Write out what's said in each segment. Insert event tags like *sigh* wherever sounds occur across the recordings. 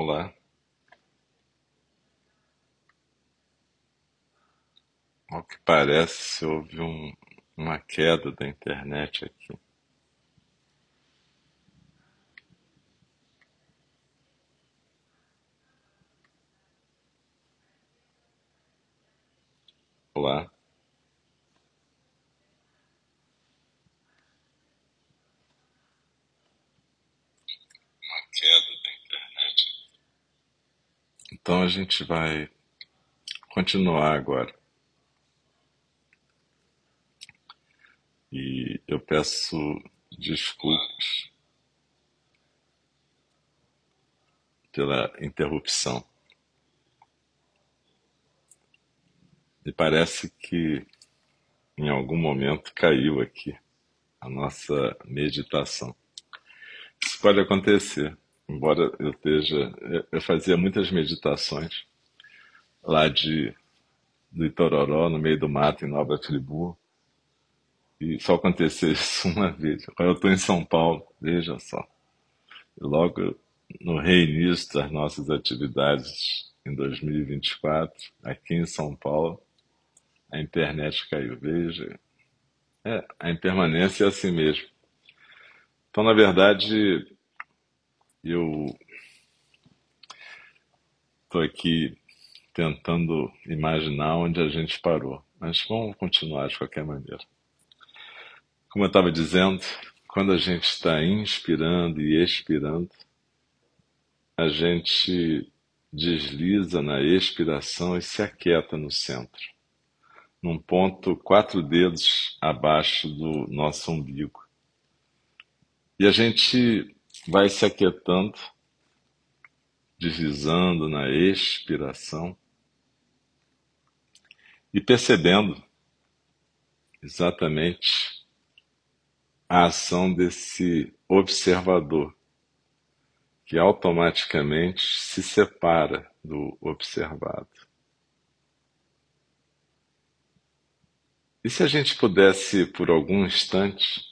Olá, ao que parece houve um- uma queda da internet aqui. Olá, uma queda da internet. Então a gente vai continuar agora. E eu peço desculpas pela interrupção. E parece que em algum momento caiu aqui a nossa meditação. Isso pode acontecer, embora eu esteja. Eu eu fazia muitas meditações lá de, do Itororó, no meio do mato, em Nova Friburgo, e só aconteceu *laughs* isso uma vez. Agora eu estou em São Paulo, veja só. E logo no reinício das nossas atividades em 2024, aqui em São Paulo, a internet caiu. Veja, é, a impermanência é assim mesmo. Então, na verdade, eu estou aqui tentando imaginar onde a gente parou, mas vamos continuar de qualquer maneira. Como eu estava dizendo, quando a gente está inspirando e expirando, a gente desliza na expiração e se aquieta no centro, num ponto quatro dedos abaixo do nosso umbigo. E a gente vai se aquietando, deslizando na expiração e percebendo exatamente a ação desse observador que automaticamente se separa do observado. E se a gente pudesse, por algum instante,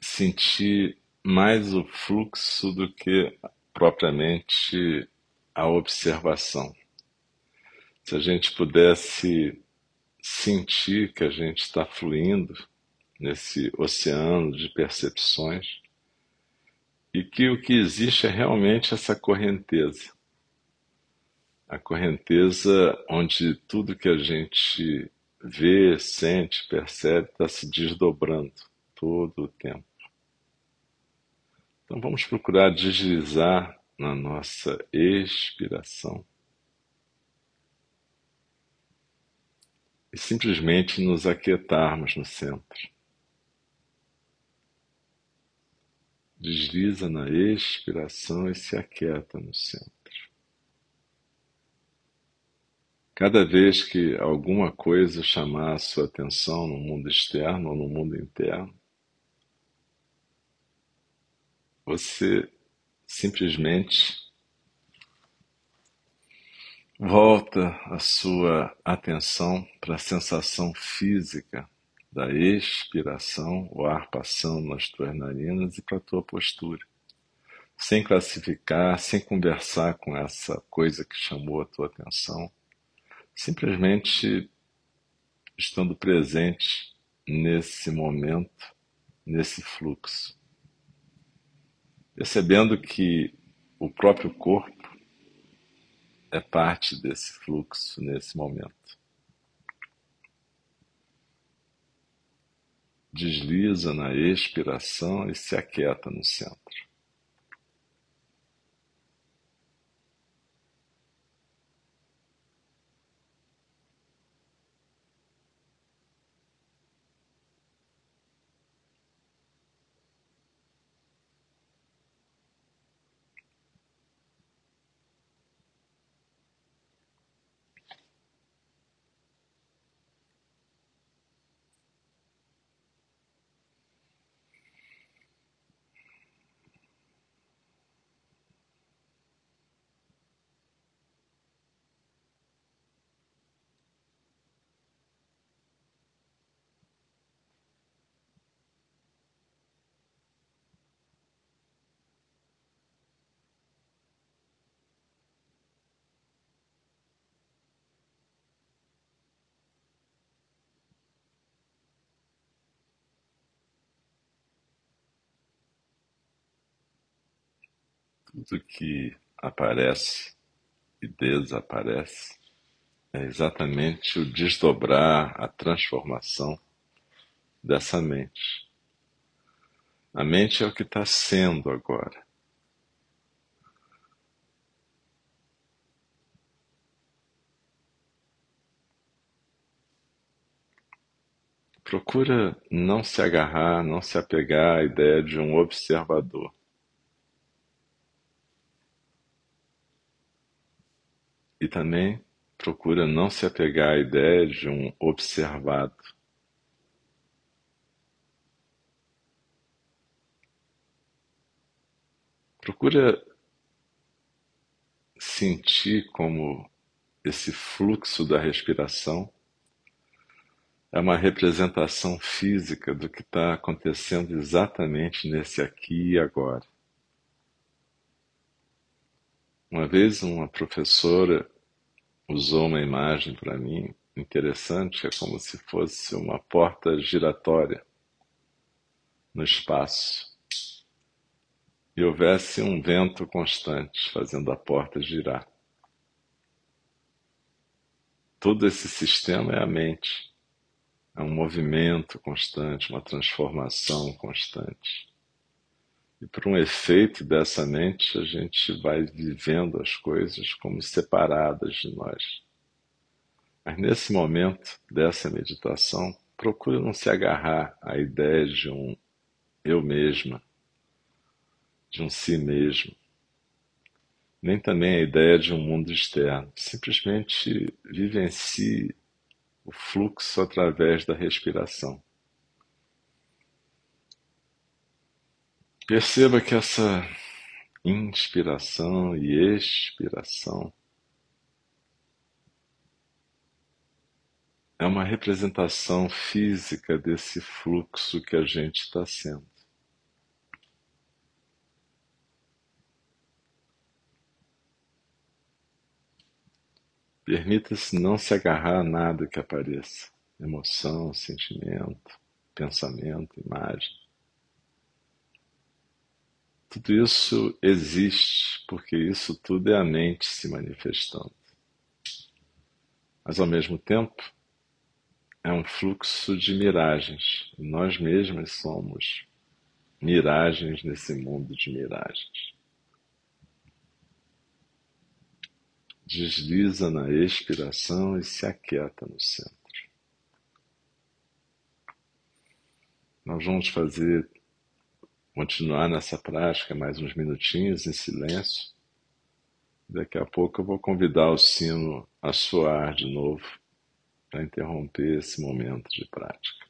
sentir mais o fluxo do que propriamente a observação? Se a gente pudesse sentir que a gente está fluindo nesse oceano de percepções e que o que existe é realmente essa correnteza. A correnteza onde tudo que a gente vê, sente, percebe está se desdobrando todo o tempo. Então vamos procurar deslizar na nossa expiração e simplesmente nos aquietarmos no centro. Desliza na expiração e se aquieta no centro. Cada vez que alguma coisa chamar a sua atenção no mundo externo ou no mundo interno, você simplesmente volta a sua atenção para a sensação física da expiração, o ar passando nas tuas narinas e para a tua postura, sem classificar, sem conversar com essa coisa que chamou a tua atenção, simplesmente estando presente nesse momento, nesse fluxo, percebendo que o próprio corpo é parte desse fluxo nesse momento. Desliza na expiração e se aquieta no centro. Tudo que aparece e desaparece é exatamente o desdobrar, a transformação dessa mente. A mente é o que está sendo agora. Procura não se agarrar, não se apegar à ideia de um observador. Também procura não se apegar à ideia de um observado. Procura sentir como esse fluxo da respiração é uma representação física do que está acontecendo exatamente nesse aqui e agora. Uma vez uma professora usou uma imagem para mim interessante, é como se fosse uma porta giratória no espaço e houvesse um vento constante fazendo a porta girar. Todo esse sistema é a mente. É um movimento constante, uma transformação constante. E por um efeito dessa mente, a gente vai vivendo as coisas como separadas de nós. Mas nesse momento dessa meditação, procura não se agarrar à ideia de um eu mesma, de um si mesmo, nem também a ideia de um mundo externo. Simplesmente vivencie o fluxo através da respiração. Perceba que essa inspiração e expiração é uma representação física desse fluxo que a gente está sendo. Permita-se não se agarrar a nada que apareça emoção, sentimento, pensamento, imagem. Tudo isso existe porque isso tudo é a mente se manifestando. Mas ao mesmo tempo, é um fluxo de miragens. Nós mesmos somos miragens nesse mundo de miragens. desliza na expiração e se aquieta no centro. Nós vamos fazer, continuar nessa prática mais uns minutinhos em silêncio. Daqui a pouco eu vou convidar o sino a soar de novo para interromper esse momento de prática.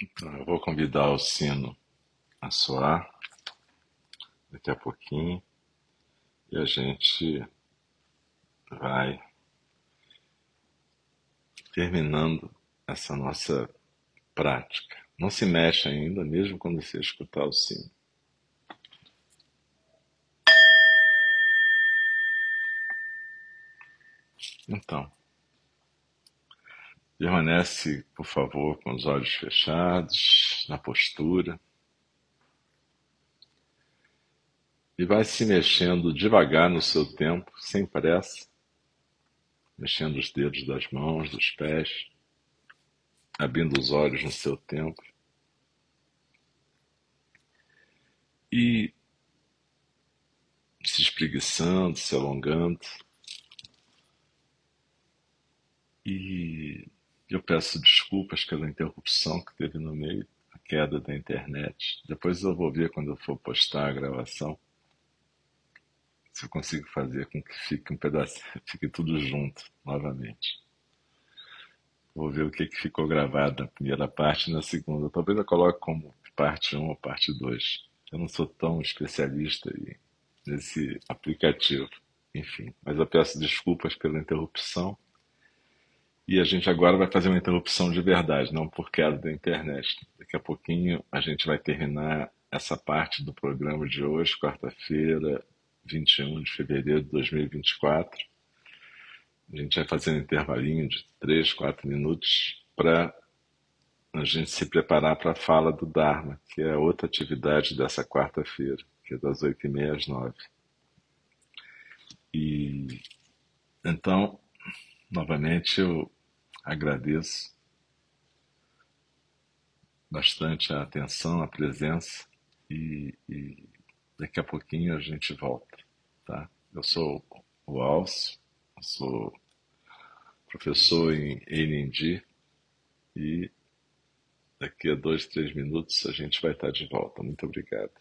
Então, eu vou convidar o sino a soar daqui a pouquinho e a gente vai terminando essa nossa prática. Não se mexe ainda, mesmo quando você escutar o sino. Então, Permanece, por favor, com os olhos fechados, na postura. E vai se mexendo devagar no seu tempo, sem pressa, mexendo os dedos das mãos, dos pés, abrindo os olhos no seu tempo. E se espreguiçando, se alongando. E eu peço desculpas pela interrupção que teve no meio, a queda da internet. Depois eu vou ver quando eu for postar a gravação se eu consigo fazer com que fique um pedacinho, *laughs* fique tudo junto novamente. Vou ver o que, que ficou gravado na primeira parte e na segunda. Talvez eu coloque como parte 1 ou parte 2. Eu não sou tão especialista nesse aplicativo. Enfim, mas eu peço desculpas pela interrupção e a gente agora vai fazer uma interrupção de verdade, não por queda da internet. Daqui a pouquinho a gente vai terminar essa parte do programa de hoje, quarta-feira, 21 de fevereiro de 2024. A gente vai fazer um intervalinho de 3, 4 minutos para a gente se preparar para a fala do Dharma, que é outra atividade dessa quarta-feira, que é das 8h30 às 9 E então, novamente, eu agradeço bastante a atenção, a presença e, e, daqui a pouquinho a gente volta, tá? Eu sou o Alcio, sou professor em AND e daqui a dois, três minutos a gente vai estar de volta. Muito obrigado.